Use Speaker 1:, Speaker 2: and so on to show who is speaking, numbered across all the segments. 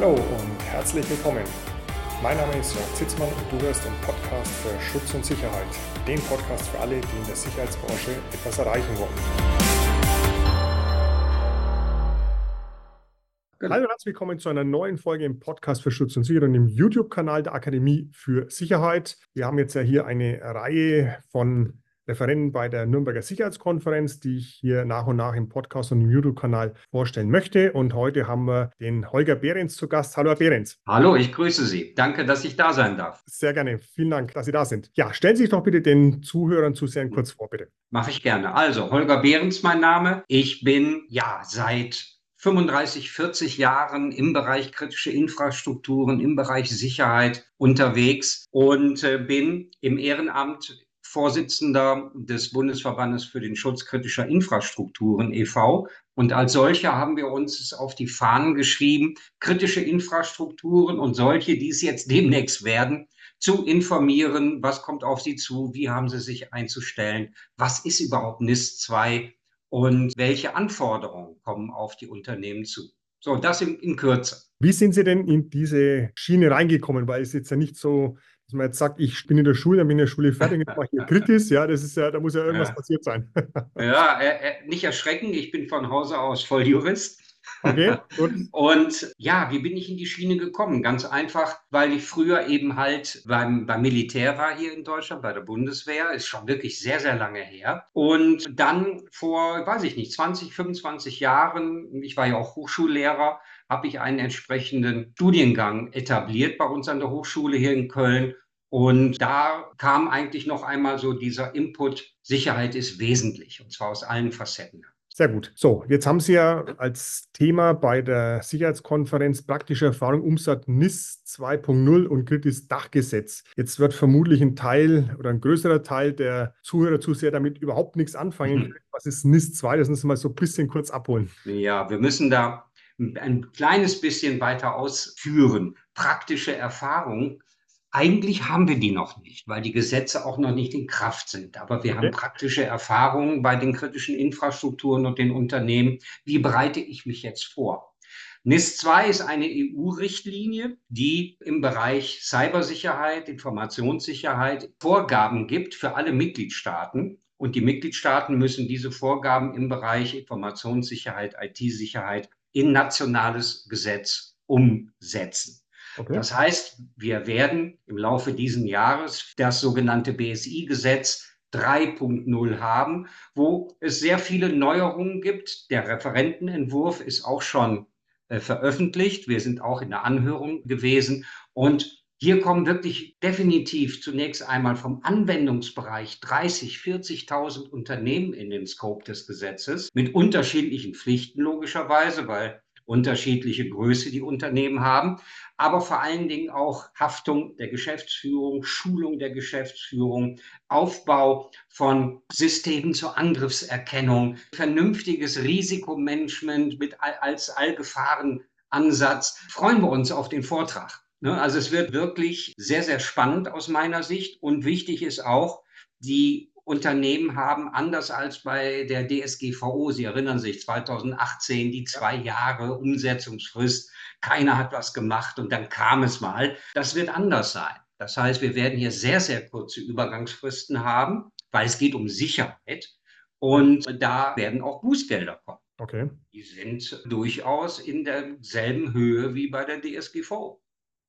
Speaker 1: Hallo und herzlich willkommen. Mein Name ist Jörg Zitzmann und du hörst den Podcast für Schutz und Sicherheit. Den Podcast für alle, die in der Sicherheitsbranche etwas erreichen wollen. Hallo und herzlich willkommen zu einer neuen Folge im Podcast für Schutz und Sicherheit und im YouTube-Kanal der Akademie für Sicherheit. Wir haben jetzt ja hier eine Reihe von Referenten bei der Nürnberger Sicherheitskonferenz, die ich hier nach und nach im Podcast und im YouTube-Kanal vorstellen möchte. Und heute haben wir den Holger Behrens zu Gast. Hallo, Herr Behrens.
Speaker 2: Hallo, ich grüße Sie. Danke, dass ich da sein darf.
Speaker 1: Sehr gerne. Vielen Dank, dass Sie da sind. Ja, stellen Sie sich doch bitte den Zuhörern, Zusehern kurz vor, bitte.
Speaker 2: Mache ich gerne. Also, Holger Behrens mein Name. Ich bin ja seit 35, 40 Jahren im Bereich kritische Infrastrukturen, im Bereich Sicherheit unterwegs und äh, bin im Ehrenamt Vorsitzender des Bundesverbandes für den Schutz kritischer Infrastrukturen e.V. Und als solcher haben wir uns auf die Fahnen geschrieben, kritische Infrastrukturen und solche, die es jetzt demnächst werden, zu informieren, was kommt auf sie zu, wie haben sie sich einzustellen, was ist überhaupt NIS 2 und welche Anforderungen kommen auf die Unternehmen zu. So, das in, in Kürze.
Speaker 1: Wie sind Sie denn in diese Schiene reingekommen? Weil es jetzt ja nicht so dass man jetzt sagt, ich bin in der Schule, dann bin in der Schule fertig, jetzt mache ich hier Kritis, ja, das ist ja, da muss ja irgendwas ja. passiert sein.
Speaker 2: ja, äh, nicht erschrecken, ich bin von Hause aus Volljurist. Okay, gut. Und ja, wie bin ich in die Schiene gekommen? Ganz einfach, weil ich früher eben halt beim, beim Militär war hier in Deutschland, bei der Bundeswehr, ist schon wirklich sehr, sehr lange her. Und dann vor, weiß ich nicht, 20, 25 Jahren, ich war ja auch Hochschullehrer, habe ich einen entsprechenden Studiengang etabliert bei uns an der Hochschule hier in Köln. Und da kam eigentlich noch einmal so dieser Input, Sicherheit ist wesentlich, und zwar aus allen Facetten.
Speaker 1: Sehr gut. So, jetzt haben Sie ja als Thema bei der Sicherheitskonferenz praktische Erfahrung Umsatz NIS 2.0 und kritisches Dachgesetz. Jetzt wird vermutlich ein Teil oder ein größerer Teil der Zuhörer, Zuseher damit überhaupt nichts anfangen. Mhm. Was ist NIS 2? Das müssen wir mal so ein bisschen kurz abholen.
Speaker 2: Ja, wir müssen da ein kleines bisschen weiter ausführen. Praktische Erfahrung. Eigentlich haben wir die noch nicht, weil die Gesetze auch noch nicht in Kraft sind. Aber wir okay. haben praktische Erfahrungen bei den kritischen Infrastrukturen und den Unternehmen. Wie bereite ich mich jetzt vor? NIS 2 ist eine EU-Richtlinie, die im Bereich Cybersicherheit, Informationssicherheit Vorgaben gibt für alle Mitgliedstaaten. Und die Mitgliedstaaten müssen diese Vorgaben im Bereich Informationssicherheit, IT-Sicherheit in nationales Gesetz umsetzen. Okay. Das heißt, wir werden im Laufe dieses Jahres das sogenannte BSI-Gesetz 3.0 haben, wo es sehr viele Neuerungen gibt. Der Referentenentwurf ist auch schon äh, veröffentlicht. Wir sind auch in der Anhörung gewesen. Und hier kommen wirklich definitiv zunächst einmal vom Anwendungsbereich 30, 40.000 Unternehmen in den Scope des Gesetzes mit unterschiedlichen Pflichten logischerweise, weil unterschiedliche Größe die Unternehmen haben, aber vor allen Dingen auch Haftung der Geschäftsführung, Schulung der Geschäftsführung, Aufbau von Systemen zur Angriffserkennung, vernünftiges Risikomanagement mit als Allgefahrenansatz. Freuen wir uns auf den Vortrag. Ne? Also es wird wirklich sehr, sehr spannend aus meiner Sicht. Und wichtig ist auch, die Unternehmen haben anders als bei der DSGVO, Sie erinnern sich, 2018 die zwei Jahre Umsetzungsfrist, keiner hat was gemacht und dann kam es mal. Das wird anders sein. Das heißt, wir werden hier sehr, sehr kurze Übergangsfristen haben, weil es geht um Sicherheit. Und da werden auch Bußgelder kommen. Okay. Die sind durchaus in derselben Höhe wie bei der DSGVO.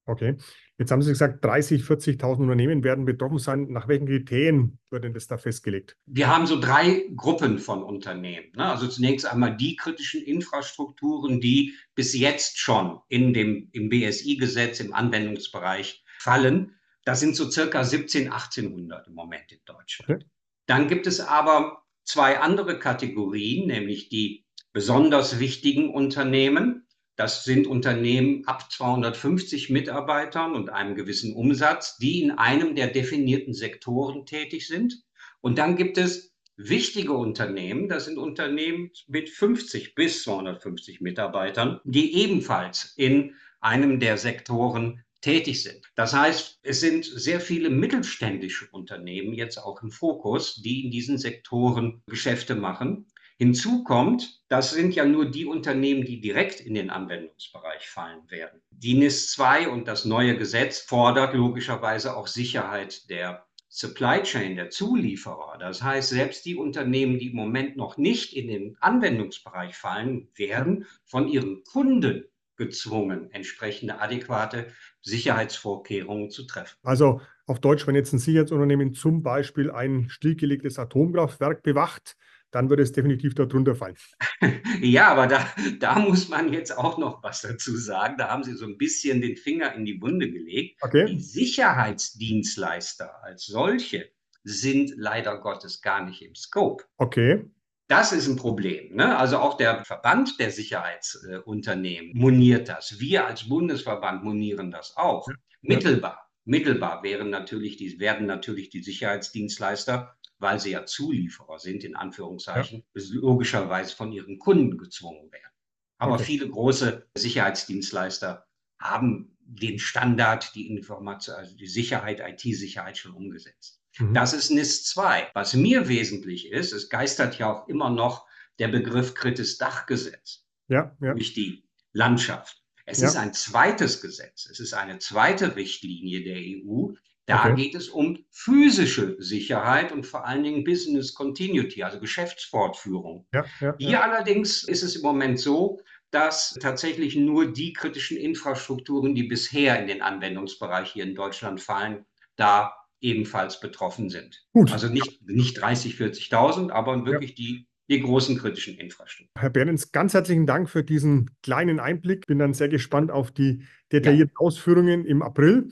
Speaker 1: Okay. Jetzt haben Sie gesagt, 30, 40.000 Unternehmen werden betroffen sein. Nach welchen Kriterien wird denn das da festgelegt?
Speaker 2: Wir haben so drei Gruppen von Unternehmen. Ne? Also zunächst einmal die kritischen Infrastrukturen, die bis jetzt schon in dem, im BSI-Gesetz im Anwendungsbereich fallen. Das sind so circa 17, 1800 im Moment in Deutschland. Okay. Dann gibt es aber zwei andere Kategorien, nämlich die besonders wichtigen Unternehmen. Das sind Unternehmen ab 250 Mitarbeitern und einem gewissen Umsatz, die in einem der definierten Sektoren tätig sind. Und dann gibt es wichtige Unternehmen, das sind Unternehmen mit 50 bis 250 Mitarbeitern, die ebenfalls in einem der Sektoren tätig sind. Das heißt, es sind sehr viele mittelständische Unternehmen jetzt auch im Fokus, die in diesen Sektoren Geschäfte machen. Hinzu kommt, das sind ja nur die Unternehmen, die direkt in den Anwendungsbereich fallen werden. Die NIS 2 und das neue Gesetz fordert logischerweise auch Sicherheit der Supply Chain, der Zulieferer. Das heißt, selbst die Unternehmen, die im Moment noch nicht in den Anwendungsbereich fallen, werden von ihren Kunden gezwungen, entsprechende adäquate Sicherheitsvorkehrungen zu treffen.
Speaker 1: Also auf Deutsch, wenn jetzt ein Sicherheitsunternehmen zum Beispiel ein stillgelegtes Atomkraftwerk bewacht, dann würde es definitiv darunter fallen.
Speaker 2: ja, aber da, da muss man jetzt auch noch was dazu sagen. Da haben Sie so ein bisschen den Finger in die Wunde gelegt. Okay. Die Sicherheitsdienstleister als solche sind leider Gottes gar nicht im Scope.
Speaker 1: Okay.
Speaker 2: Das ist ein Problem. Ne? Also auch der Verband der Sicherheitsunternehmen moniert das. Wir als Bundesverband monieren das auch. Ja. Mittelbar. Mittelbar wären natürlich die, werden natürlich die Sicherheitsdienstleister weil sie ja Zulieferer sind, in Anführungszeichen, ja. logischerweise von ihren Kunden gezwungen werden. Aber okay. viele große Sicherheitsdienstleister haben den Standard, die Information, also die Sicherheit, IT-Sicherheit schon umgesetzt. Mhm. Das ist NIS 2. Was mir wesentlich ist, es geistert ja auch immer noch der Begriff kritis Dachgesetz
Speaker 1: ja, ja.
Speaker 2: durch die Landschaft. Es ja. ist ein zweites Gesetz, es ist eine zweite Richtlinie der EU, da okay. geht es um physische Sicherheit und vor allen Dingen Business Continuity, also Geschäftsfortführung. Ja, ja, Hier ja. allerdings ist es im Moment so, dass tatsächlich nur die kritischen Infrastrukturen, die bisher in den Anwendungsbereich hier in Deutschland fallen, da ebenfalls betroffen sind. Gut. Also nicht, nicht 30, 40.000, aber wirklich die die großen kritischen Infrastrukturen.
Speaker 1: Herr Behrens, ganz herzlichen Dank für diesen kleinen Einblick. Bin dann sehr gespannt auf die detaillierten ja. Ausführungen im April.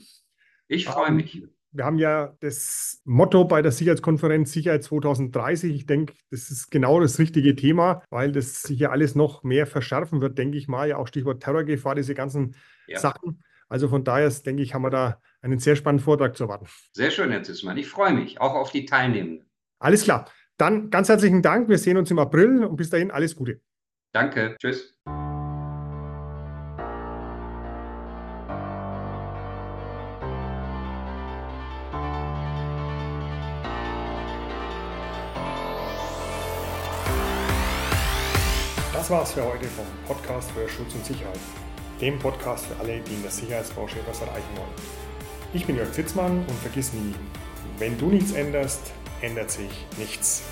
Speaker 2: Ich freue mich.
Speaker 1: Wir haben ja das Motto bei der Sicherheitskonferenz Sicherheit 2030. Ich denke, das ist genau das richtige Thema, weil das sich ja alles noch mehr verschärfen wird, denke ich mal. Ja, auch Stichwort Terrorgefahr, diese ganzen ja. Sachen. Also von daher, denke ich, haben wir da einen sehr spannenden Vortrag zu erwarten.
Speaker 2: Sehr schön, Herr Zissmann. Ich freue mich, auch auf die Teilnehmenden.
Speaker 1: Alles klar. Dann ganz herzlichen Dank. Wir sehen uns im April und bis dahin alles Gute.
Speaker 2: Danke. Tschüss.
Speaker 1: Das war's für heute vom Podcast für Schutz und Sicherheit, dem Podcast für alle, die in der Sicherheitsbranche etwas erreichen wollen. Ich bin Jörg Zitzmann und vergiss nie, wenn du nichts änderst, ändert sich nichts.